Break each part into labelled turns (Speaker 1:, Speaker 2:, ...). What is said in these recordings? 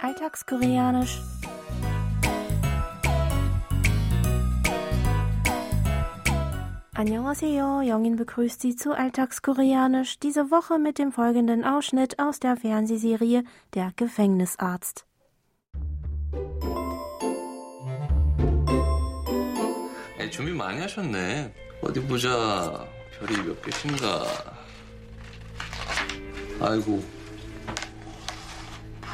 Speaker 1: Alltagskoreanisch. Annyeonghaseyo, Jongin begrüßt Sie zu Alltagskoreanisch, diese Woche mit dem folgenden Ausschnitt aus der Fernsehserie Der Gefängnisarzt.
Speaker 2: 야, 준비 많이 하셨네. 어디 보자. 별이 몇 개신가. 아이고.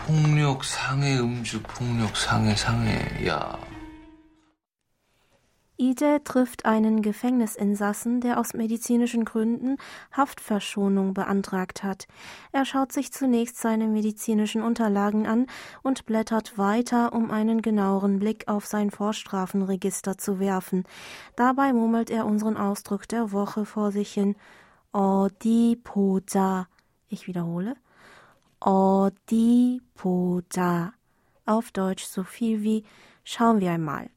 Speaker 2: 폭력 상해 음주 폭력 상해 상해. 야.
Speaker 1: Ije trifft einen Gefängnisinsassen, der aus medizinischen Gründen Haftverschonung beantragt hat. Er schaut sich zunächst seine medizinischen Unterlagen an und blättert weiter, um einen genaueren Blick auf sein Vorstrafenregister zu werfen. Dabei murmelt er unseren Ausdruck der Woche vor sich hin. 어디 보자. Ich wiederhole. 어디 보자. Auf Deutsch so viel wie schauen wir einmal.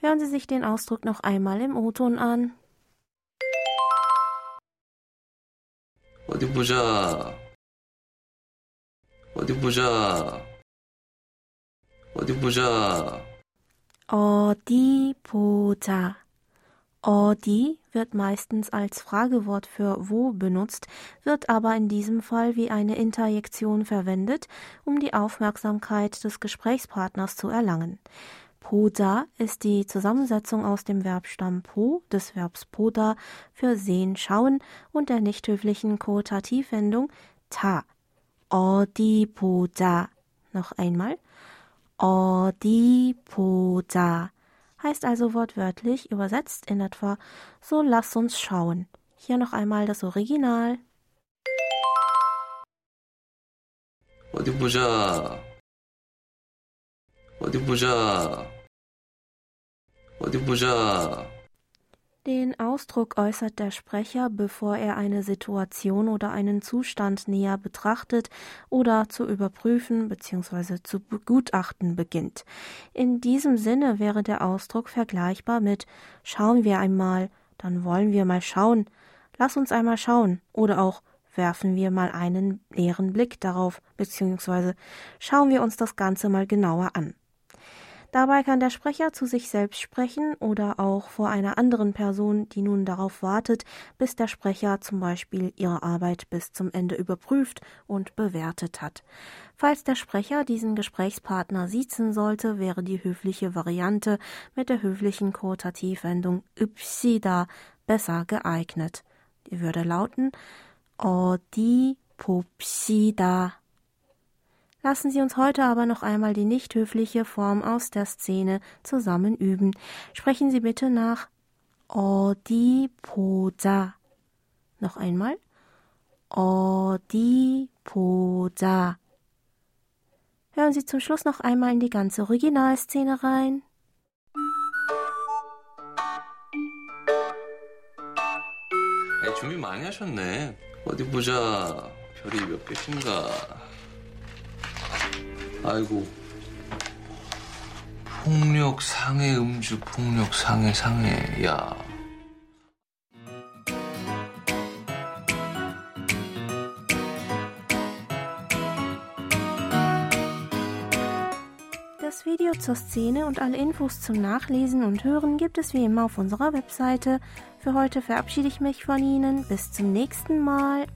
Speaker 1: Hören Sie sich den Ausdruck noch einmal im O-Ton an.
Speaker 2: 어디 보자. 어디 보자. 어디 보자.
Speaker 1: 어디 보자. Oh, Ordi wird meistens als Fragewort für wo benutzt, wird aber in diesem Fall wie eine Interjektion verwendet, um die Aufmerksamkeit des Gesprächspartners zu erlangen. Poda ist die Zusammensetzung aus dem Verbstamm po, des Verbs poda, für sehen, schauen und der nicht höflichen Kotativendung ta. Oh, Ordi poda. Noch einmal. Oh, Ordi poda Heißt also wortwörtlich übersetzt in etwa so lass uns schauen. Hier noch einmal das Original.
Speaker 2: 어디 보자. 어디 보자. 어디 보자.
Speaker 1: Den Ausdruck äußert der Sprecher, bevor er eine Situation oder einen Zustand näher betrachtet oder zu überprüfen bzw. zu begutachten beginnt. In diesem Sinne wäre der Ausdruck vergleichbar mit Schauen wir einmal, dann wollen wir mal schauen, lass uns einmal schauen oder auch werfen wir mal einen leeren Blick darauf bzw. schauen wir uns das Ganze mal genauer an. Dabei kann der Sprecher zu sich selbst sprechen oder auch vor einer anderen Person, die nun darauf wartet, bis der Sprecher zum Beispiel ihre Arbeit bis zum Ende überprüft und bewertet hat. Falls der Sprecher diesen Gesprächspartner siezen sollte, wäre die höfliche Variante mit der höflichen Quotativwendung ypsida besser geeignet. Die würde lauten oh, Odipopsida Lassen Sie uns heute aber noch einmal die nicht höfliche Form aus der Szene zusammen üben. Sprechen Sie bitte nach 어디 보자. Noch einmal. 어디 보자. Hören Sie zum Schluss noch einmal in die ganze Originalszene rein.
Speaker 2: 야, 준비 많이 하셨네. 어디 보자. 별이 몇 개신가. 아이고. 폭력 상해 음주 폭력 상해 상해. 야.
Speaker 1: Das Video zur Szene und alle Infos zum Nachlesen und Hören gibt es wie immer auf unserer Webseite. Für heute verabschiede ich mich von Ihnen. Bis zum nächsten Mal.